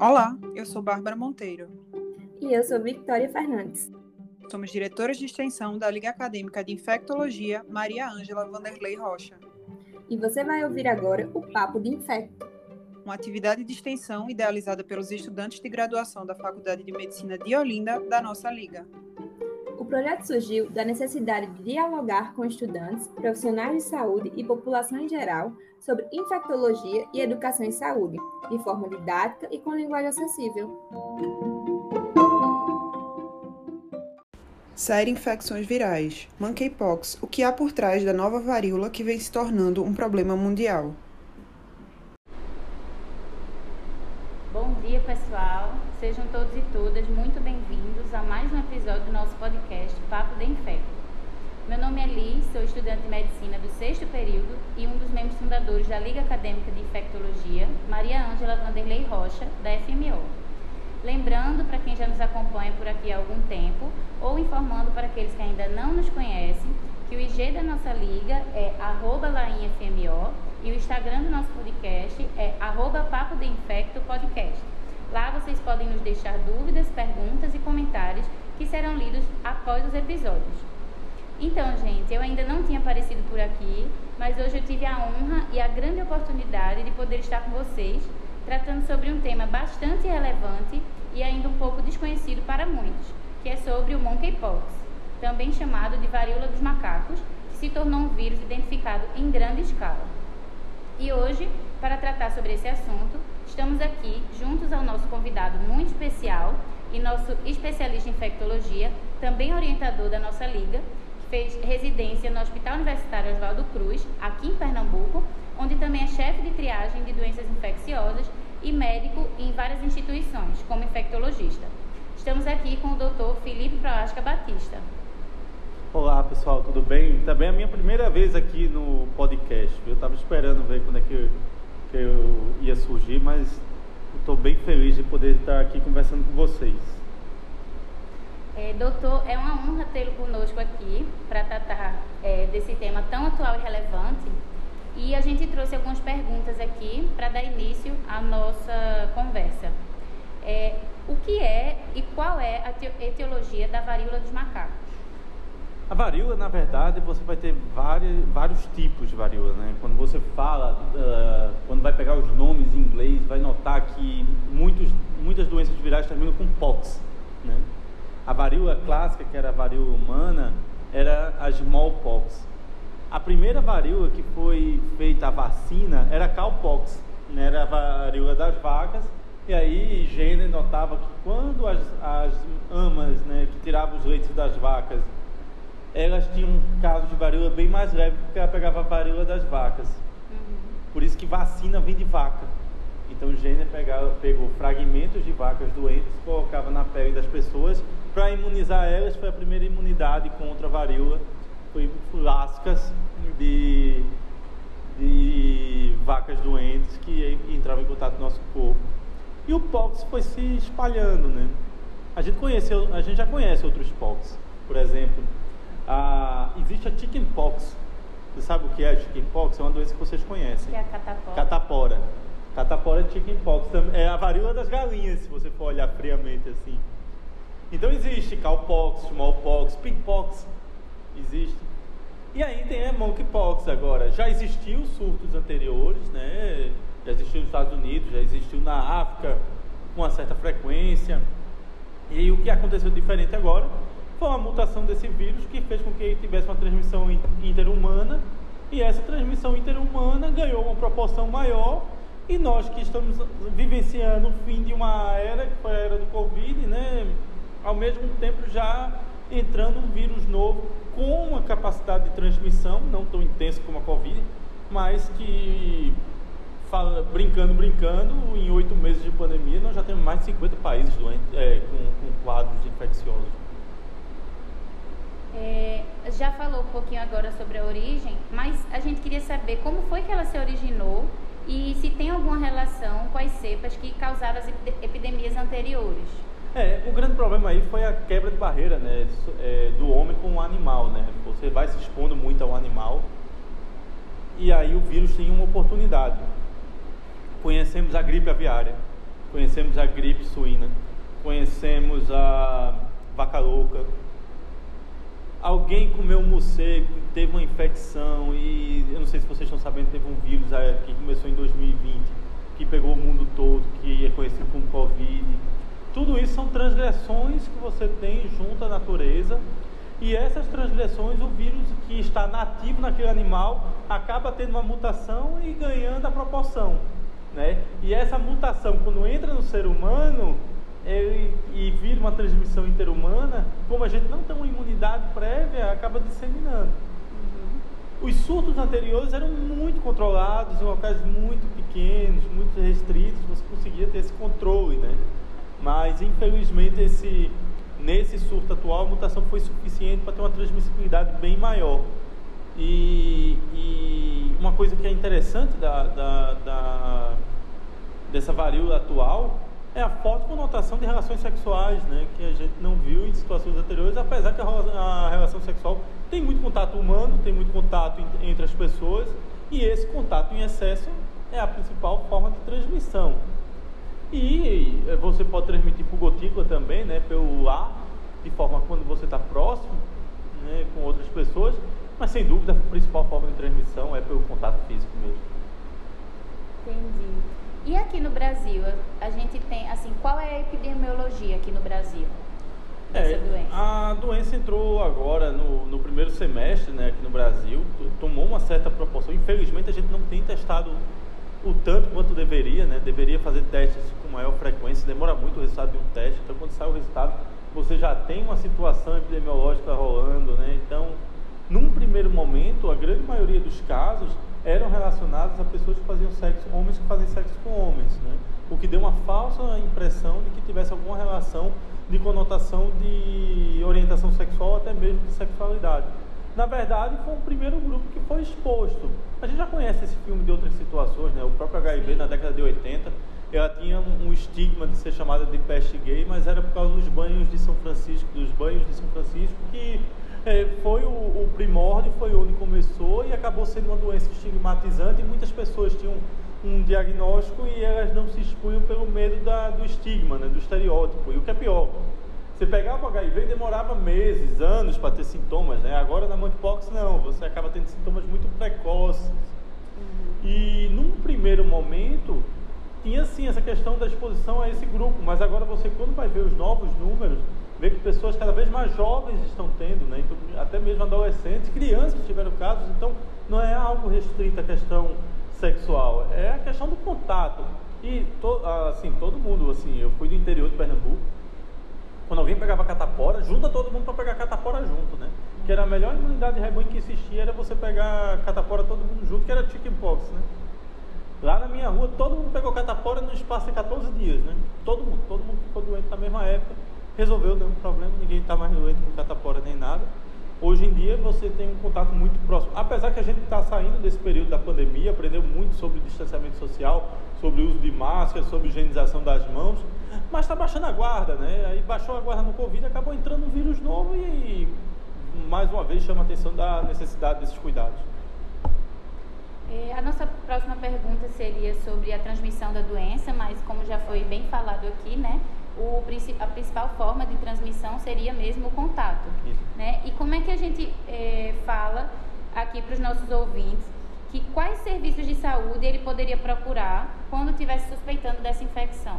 Olá, eu sou Bárbara Monteiro. E eu sou Victoria Fernandes. Somos diretoras de extensão da Liga Acadêmica de Infectologia Maria Ângela Vanderlei Rocha. E você vai ouvir agora o Papo de Infecto, uma atividade de extensão idealizada pelos estudantes de graduação da Faculdade de Medicina de Olinda da nossa Liga. O projeto surgiu da necessidade de dialogar com estudantes, profissionais de saúde e população em geral sobre infectologia e educação em saúde, de forma didática e com linguagem acessível. Série Infecções Virais, Monkeypox, o que há por trás da nova varíola que vem se tornando um problema mundial. Bom dia, pessoal. Sejam todos e todas muito bem-vindos a mais um episódio do nosso podcast Papo de Infecto. Meu nome é Liz, sou estudante de medicina do sexto período e um dos membros fundadores da Liga Acadêmica de Infectologia, Maria Ângela Vanderlei Rocha, da FMO. Lembrando para quem já nos acompanha por aqui há algum tempo, ou informando para aqueles que ainda não nos conhecem, que o IG da nossa liga é lainfmo e o Instagram do nosso podcast é arroba Papo de Infecto Podcast. Lá vocês podem nos deixar dúvidas, perguntas e comentários que serão lidos após os episódios. Então, gente, eu ainda não tinha aparecido por aqui, mas hoje eu tive a honra e a grande oportunidade de poder estar com vocês tratando sobre um tema bastante relevante e ainda um pouco desconhecido para muitos, que é sobre o monkeypox, também chamado de varíola dos macacos, que se tornou um vírus identificado em grande escala. E hoje, para tratar sobre esse assunto, estamos aqui juntos ao nosso convidado muito especial e nosso especialista em infectologia, também orientador da nossa liga, que fez residência no Hospital Universitário Oswaldo Cruz, aqui em Pernambuco, onde também é chefe de triagem de doenças infecciosas e médico em várias instituições, como infectologista. Estamos aqui com o Dr. Felipe Proasca Batista. Olá pessoal, tudo bem? Também é a minha primeira vez aqui no podcast. Eu estava esperando ver quando é que que eu ia surgir, mas estou bem feliz de poder estar aqui conversando com vocês. É, doutor, é uma honra tê-lo conosco aqui para tratar é, desse tema tão atual e relevante e a gente trouxe algumas perguntas aqui para dar início à nossa conversa. É, o que é e qual é a etiologia da varíola dos macacos? A varíola, na verdade, você vai ter vários, tipos de varíola. Né? Quando você fala, uh, quando vai pegar os nomes em inglês, vai notar que muitos, muitas doenças virais terminam com pox. Né? A varíola clássica, que era a varíola humana, era a smallpox. A primeira varíola que foi feita a vacina era a cowpox, né? era a varíola das vacas. E aí Jenner notava que quando as, as amas né, que tiravam os leites das vacas, elas tinham um caso de varíola bem mais leve porque ela pegava a varíola das vacas. Uhum. Por isso que vacina vem de vaca. Então Jenner pegava, pegou fragmentos de vacas doentes, colocava na pele das pessoas para imunizar elas. Foi a primeira imunidade contra a varíola foi lascas de, de vacas doentes que entravam em contato com o nosso corpo. E o pox foi se espalhando, né? A gente, conheceu, a gente já conhece outros pox. Por exemplo, existe a chickenpox. Você sabe o que é a chickenpox? É uma doença que vocês conhecem. Que é a catapora. Catapora. Catapora é chickenpox. É a varíola das galinhas, se você for olhar friamente assim. Então existe cowpox, smallpox, pigpox, existe. E aí tem a monkeypox agora. Já existiu surtos anteriores, né? Já existiu nos Estados Unidos, já existiu na África com uma certa frequência. E aí, o que aconteceu diferente agora foi uma mutação desse vírus que fez com que ele tivesse uma transmissão interhumana e essa transmissão interhumana ganhou uma proporção maior e nós que estamos vivenciando o fim de uma era, que foi a era do Covid, né? Ao mesmo tempo já entrando um vírus novo com uma capacidade de transmissão não tão intensa como a Covid, mas que, fala, brincando, brincando, em oito meses de pandemia, nós já temos mais de 50 países doentes, é, com, com, quadros infecciosos. É, já falou um pouquinho agora sobre a origem, mas a gente queria saber como foi que ela se originou e se tem alguma relação com as cepas que causaram as epidemias anteriores. É, o grande problema aí foi a quebra de barreira, né, é, do homem com o animal, né? Você vai se expondo muito ao animal e aí o vírus tem uma oportunidade. Conhecemos a gripe aviária. conhecemos a gripe suína, conhecemos a vaca louca. Alguém comeu um morcego, teve uma infecção e eu não sei se vocês estão sabendo, teve um vírus que começou em 2020, que pegou o mundo todo, que é conhecido como Covid. Tudo isso são transgressões que você tem junto à natureza e essas transgressões, o vírus que está nativo naquele animal acaba tendo uma mutação e ganhando a proporção. Né? E essa mutação, quando entra no ser humano ele, e vira uma transmissão interhumana, como a gente não tem uma imunidade prévia, acaba disseminando. Uhum. Os surtos anteriores eram muito controlados, em locais muito pequenos, muito restritos, você conseguia ter esse controle. Né? Mas, infelizmente, esse nesse surto atual, a mutação foi suficiente para ter uma transmissibilidade bem maior. E, e uma coisa que é interessante da, da, da, dessa varíola atual é a forte conotação de relações sexuais, né, que a gente não viu em situações anteriores, apesar que a, relação sexual tem muito contato humano, tem muito contato entre as pessoas, e esse contato em excesso é a principal forma de transmissão. E eh, você pode transmitir por gotícula também, né, pelo ar, de forma quando você está próximo né, com outras pessoas, mas sem dúvida a principal forma de transmissão é pelo contato físico mesmo. Entendi. E aqui no Brasil, a gente tem, assim, qual é a epidemiologia aqui no Brasil? Dessa é, doença? A doença entrou agora no, no primeiro semestre né, aqui no Brasil, tomou uma certa proporção. Infelizmente a gente não tem testado o tanto quanto deveria, né? Deveria fazer testes com maior frequência, demora muito o resultado de um teste, então quando sai o resultado, você já tem uma situação epidemiológica rolando, né? Então, num primeiro momento, a grande maioria dos casos eram relacionados a pessoas que faziam sexo, homens que fazem sexo com homens, né? O que deu uma falsa impressão de que tivesse alguma relação de conotação de orientação sexual, até mesmo de sexualidade na verdade, foi um primeiro grupo que foi exposto. A gente já conhece esse filme de outras situações, né? O próprio HIV na década de 80, ela tinha um estigma de ser chamada de peste gay, mas era por causa dos banhos de São Francisco, dos banhos de São Francisco, que é, foi o, o, primórdio, foi onde começou e acabou sendo uma doença estigmatizante e muitas pessoas tinham um diagnóstico e elas não se expunham pelo medo da, do estigma, né, do estereótipo. E o que é pior, você pegava o HIV e demorava meses, anos para ter sintomas, né? Agora na monkeypox não, você acaba tendo sintomas muito precoces. E num primeiro momento tinha sim essa questão da exposição a esse grupo, mas agora você quando vai ver os novos números, vê que pessoas cada vez mais jovens estão tendo, né? Então, até mesmo adolescentes, crianças tiveram casos, então não é algo restrito à questão sexual, é a questão do contato. E to, assim, todo mundo, assim, eu fui do interior de Pernambuco, quando alguém pegava catapora, junta todo mundo para pegar catapora junto, né? Que era a melhor imunidade de rebanho que existia, era você pegar catapora todo mundo junto, que era chickenpox, né? Lá na minha rua, todo mundo pegou catapora no espaço de 14 dias, né? Todo mundo, todo mundo ficou doente na mesma época, resolveu nenhum problema, ninguém está mais doente com catapora nem nada. Hoje em dia você tem um contato muito próximo. Apesar que a gente está saindo desse período da pandemia, aprendeu muito sobre distanciamento social, sobre uso de máscara, sobre higienização das mãos, mas está baixando a guarda, né? Aí baixou a guarda no Covid, acabou entrando um vírus novo e mais uma vez chama a atenção da necessidade desses cuidados. É, a nossa próxima pergunta seria sobre a transmissão da doença, mas como já foi bem falado aqui, né? O, a principal forma de transmissão seria mesmo o contato. Né? E como é que a gente é, fala aqui para os nossos ouvintes que quais serviços de saúde ele poderia procurar quando estivesse suspeitando dessa infecção?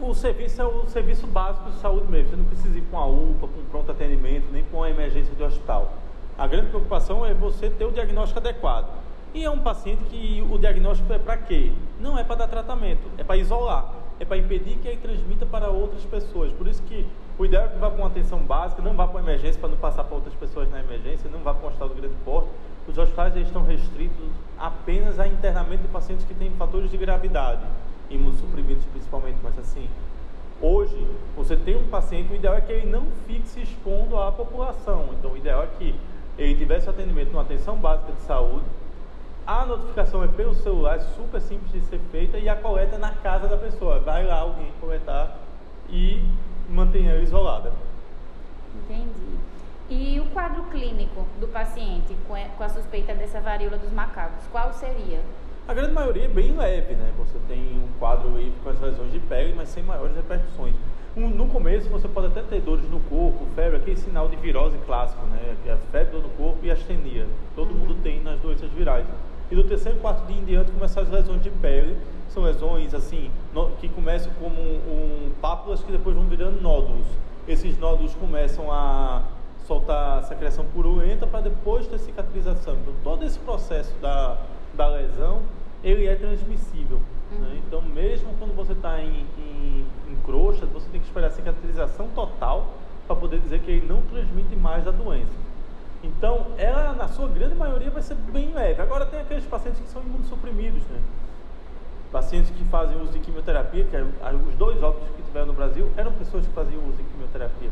O serviço é o serviço básico de saúde mesmo. Você não precisa ir com a UPA, com pronto atendimento, nem com a emergência de hospital. A grande preocupação é você ter o diagnóstico adequado. E é um paciente que o diagnóstico é para quê? Não é para dar tratamento, é para isolar, é para impedir que ele transmita para outras pessoas. Por isso que o ideal é que vá uma atenção básica, não vá para emergência para não passar para outras pessoas na emergência, não vá para um hospital do grande porte. Os hospitais estão restritos apenas a internamento de pacientes que têm fatores de gravidade imunossuprimidos principalmente, mas assim, hoje você tem um paciente, o ideal é que ele não fique se expondo à população. Então, o ideal é que ele tivesse atendimento numa atenção básica de saúde. A notificação é pelo celular, é super simples de ser feita e a coleta é na casa da pessoa. Vai lá alguém coletar e manter ela isolada. Entendi. E o quadro clínico do paciente com a suspeita dessa varíola dos macacos, qual seria? A grande maioria é bem leve, né? Você tem um quadro aí com as lesões de pele, mas sem maiores repercussões. No começo você pode até ter dores no corpo, febre, aquele sinal de virose clássico, né? Que é a febre no corpo e astenia. Todo uhum. mundo tem nas doenças virais. E do terceiro, quarto dia em diante começam as lesões de pele. São lesões assim no, que começam como um, um, pápulas que depois vão virando nódulos. Esses nódulos começam a soltar secreção purulenta para depois ter cicatrização. Então todo esse processo da, da lesão ele é transmissível. Uhum. Né? Então mesmo quando você está em, em, em você tem que esperar a cicatrização total para poder dizer que ele não transmite mais a doença. Então, ela, na sua grande maioria, vai ser bem leve. Agora, tem aqueles pacientes que são imunossuprimidos, né? Pacientes que fazem uso de quimioterapia, que é, os dois óbitos que tiveram no Brasil eram pessoas que faziam uso de quimioterapia.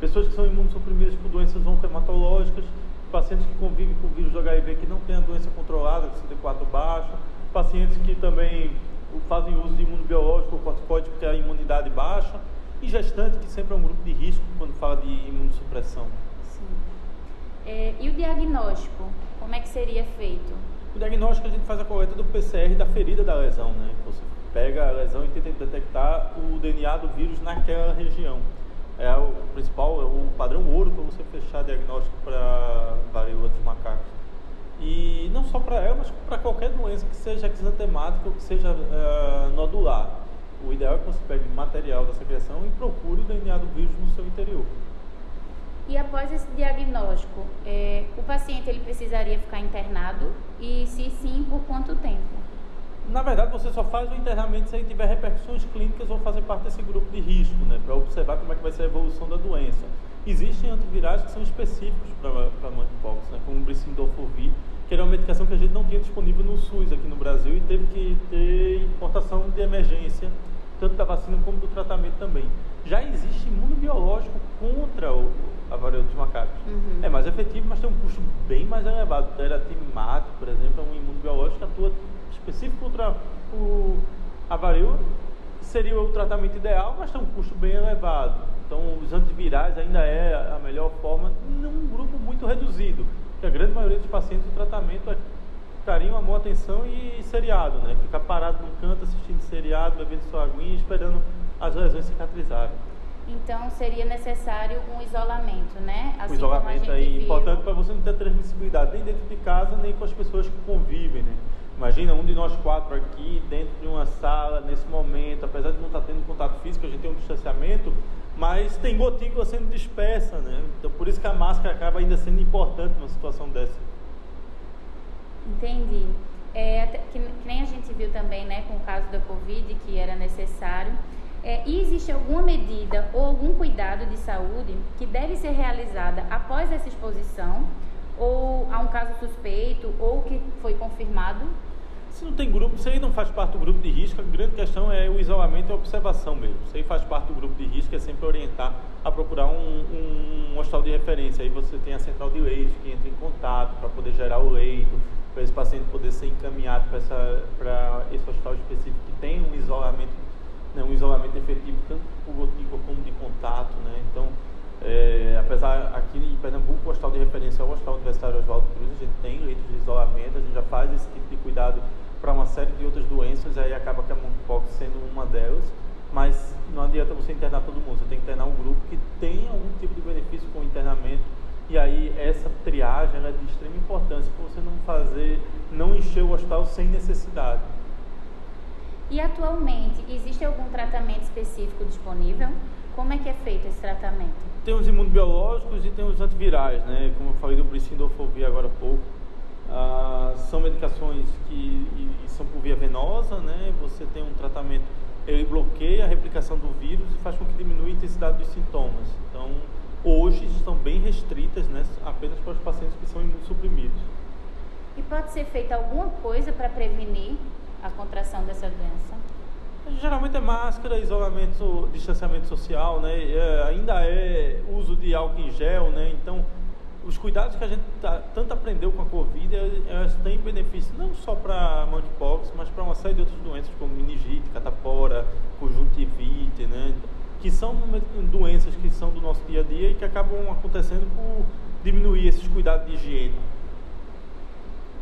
Pessoas que são imunossuprimidas por doenças oncohematológicas, pacientes que convivem com o vírus do HIV que não tem a doença controlada, CD4 baixo, pacientes que também fazem uso de imunobiológico ou corticoide porque a imunidade baixa, e gestante, que sempre é um grupo de risco quando fala de imunossupressão. É, e o diagnóstico, como é que seria feito? O diagnóstico a gente faz a coleta do PCR da ferida da lesão, né? Você pega a lesão e tenta detectar o DNA do vírus naquela região. É o principal, é o padrão ouro para você fechar diagnóstico para varíola dos macacos. E não só para ela, mas para qualquer doença que seja exantemática ou que seja uh, nodular. O ideal é que você pegue material da secreção e procure o DNA do vírus no seu interior. E após esse diagnóstico, é, o paciente ele precisaria ficar internado e se sim, por quanto tempo? Na verdade, você só faz o internamento se ele tiver repercussões clínicas ou fazer parte desse grupo de risco, né, para observar como é que vai ser a evolução da doença. Existem antivirais que são específicos para monkeypox, né, como o Bricindofovir, que era uma medicação que a gente não tinha disponível no SUS aqui no Brasil e teve que ter importação de emergência, tanto da vacina como do tratamento também. Já existe imunobiológico contra o, a varíola dos macacos. Uhum. É mais efetivo, mas tem um custo bem mais elevado. O Deratimato, por exemplo, é um imunobiológico que atua específico contra o, a varíola. Seria o tratamento ideal, mas tem um custo bem elevado. Então, os antivirais ainda é a melhor forma num grupo muito reduzido. Porque a grande maioria dos pacientes, o tratamento é carinho, amor, atenção e seriado, né? Ficar parado no canto assistindo seriado, bebendo sua aguinha e esperando as lesões cicatrizarem. Então seria necessário um isolamento, né? Assim o isolamento é viu... importante para você não ter transmissibilidade nem dentro de casa nem com as pessoas que convivem, né? Imagina um de nós quatro aqui dentro de uma sala nesse momento, apesar de não estar tendo contato físico, a gente tem um distanciamento, mas tem gotícula sendo dispersa, né? Então por isso que a máscara acaba ainda sendo importante numa situação dessa. Entendi. É, que, que nem a gente viu também, né, com o caso da Covid, que era necessário é, e existe alguma medida ou algum cuidado de saúde que deve ser realizada após essa exposição, ou há um caso suspeito, ou que foi confirmado? Se não tem grupo, se aí não faz parte do grupo de risco, a grande questão é o isolamento e a observação mesmo. Se aí faz parte do grupo de risco, é sempre orientar a procurar um, um, um hospital de referência. Aí você tem a central de leite que entra em contato para poder gerar o leito, para esse paciente poder ser encaminhado para esse hospital específico que tem um isolamento né, um isolamento efetivo tanto por gotícula como de contato, né? Então, é, apesar aqui em Pernambuco o hospital de referência é o Hospital Universitário Oswaldo Cruz, a gente tem leitos de isolamento, a gente já faz esse tipo de cuidado para uma série de outras doenças, aí acaba que a monkeypox sendo uma delas, mas não adianta você internar todo mundo, você tem que internar um grupo que tem algum tipo de benefício com o internamento, e aí essa triagem é de extrema importância para você não fazer, não encher o hospital sem necessidade. E atualmente, existe algum tratamento específico disponível? Como é que é feito esse tratamento? Tem os imunobiológicos e tem os antivirais, né? Como eu falei do Bricindofovir agora há pouco. Ah, são medicações que são por via venosa, né? Você tem um tratamento, ele bloqueia a replicação do vírus e faz com que diminua a intensidade dos sintomas. Então, hoje estão bem restritas, né? Apenas para os pacientes que são imunossuprimidos. E pode ser feita alguma coisa para prevenir a contração dessa doença? Geralmente é máscara, isolamento, distanciamento social, né? É, ainda é uso de álcool em gel, né? Então, os cuidados que a gente tá, tanto aprendeu com a Covid, elas têm benefício não só para monkeypox, mas para uma série de outras doenças como meningite, catapora, conjuntivite, né? Que são doenças que são do nosso dia a dia e que acabam acontecendo por diminuir esses cuidados de higiene.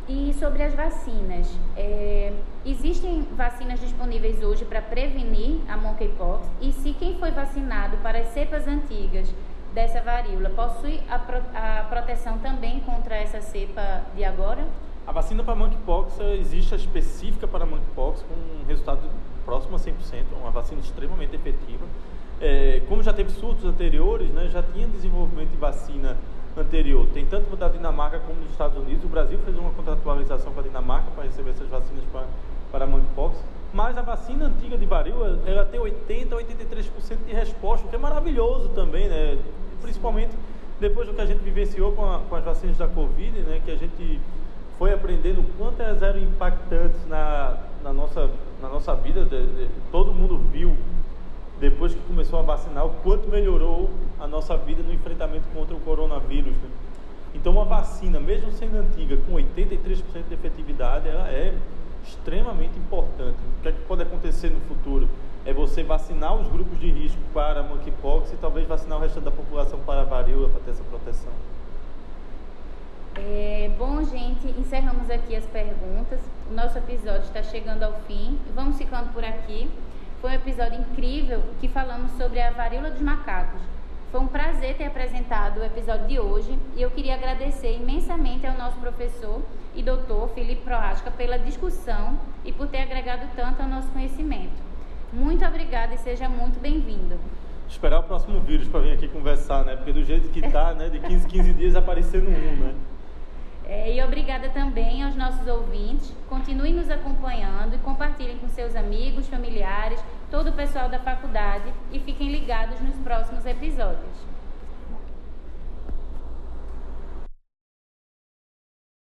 E sobre as vacinas, é, existem vacinas disponíveis hoje para prevenir a monkeypox? E se quem foi vacinado para as cepas antigas dessa varíola possui a, pro, a proteção também contra essa cepa de agora? A vacina para monkeypox existe a específica para monkeypox com um resultado próximo a 100%, uma vacina extremamente efetiva. É, como já teve surtos anteriores, né, já tinha desenvolvimento de vacina anterior, tem tanto da Dinamarca como dos Estados Unidos. O Brasil fez uma contratualização com a Dinamarca para receber essas vacinas para, para monkeypox. Mas a vacina antiga de varíola, ela tem 80, 83% de resposta, o que é maravilhoso também, né? Principalmente depois do que a gente vivenciou com, a, com as vacinas da Covid, né? Que a gente foi aprendendo o quanto elas eram impactantes na, na, nossa, na nossa vida. Todo mundo viu depois que começou a vacinar, o quanto melhorou a nossa vida no enfrentamento. Né? Então, uma vacina, mesmo sendo antiga, com 83% de efetividade, ela é extremamente importante. O que, é que pode acontecer no futuro? É você vacinar os grupos de risco para monkeypox e talvez vacinar o restante da população para a varíola para ter essa proteção. É, bom, gente, encerramos aqui as perguntas. O nosso episódio está chegando ao fim. Vamos ficando por aqui. Foi um episódio incrível que falamos sobre a varíola dos macacos. Foi um prazer ter apresentado o episódio de hoje e eu queria agradecer imensamente ao nosso professor e doutor Felipe Proasca pela discussão e por ter agregado tanto ao nosso conhecimento. Muito obrigada e seja muito bem-vindo. Esperar o próximo vírus para vir aqui conversar, né? Porque do jeito que tá, né? De 15 15 dias aparecendo um, né? É, e obrigada também aos nossos ouvintes. Continuem nos acompanhando e compartilhem com seus amigos, familiares, todo o pessoal da faculdade e fiquem ligados nos próximos episódios.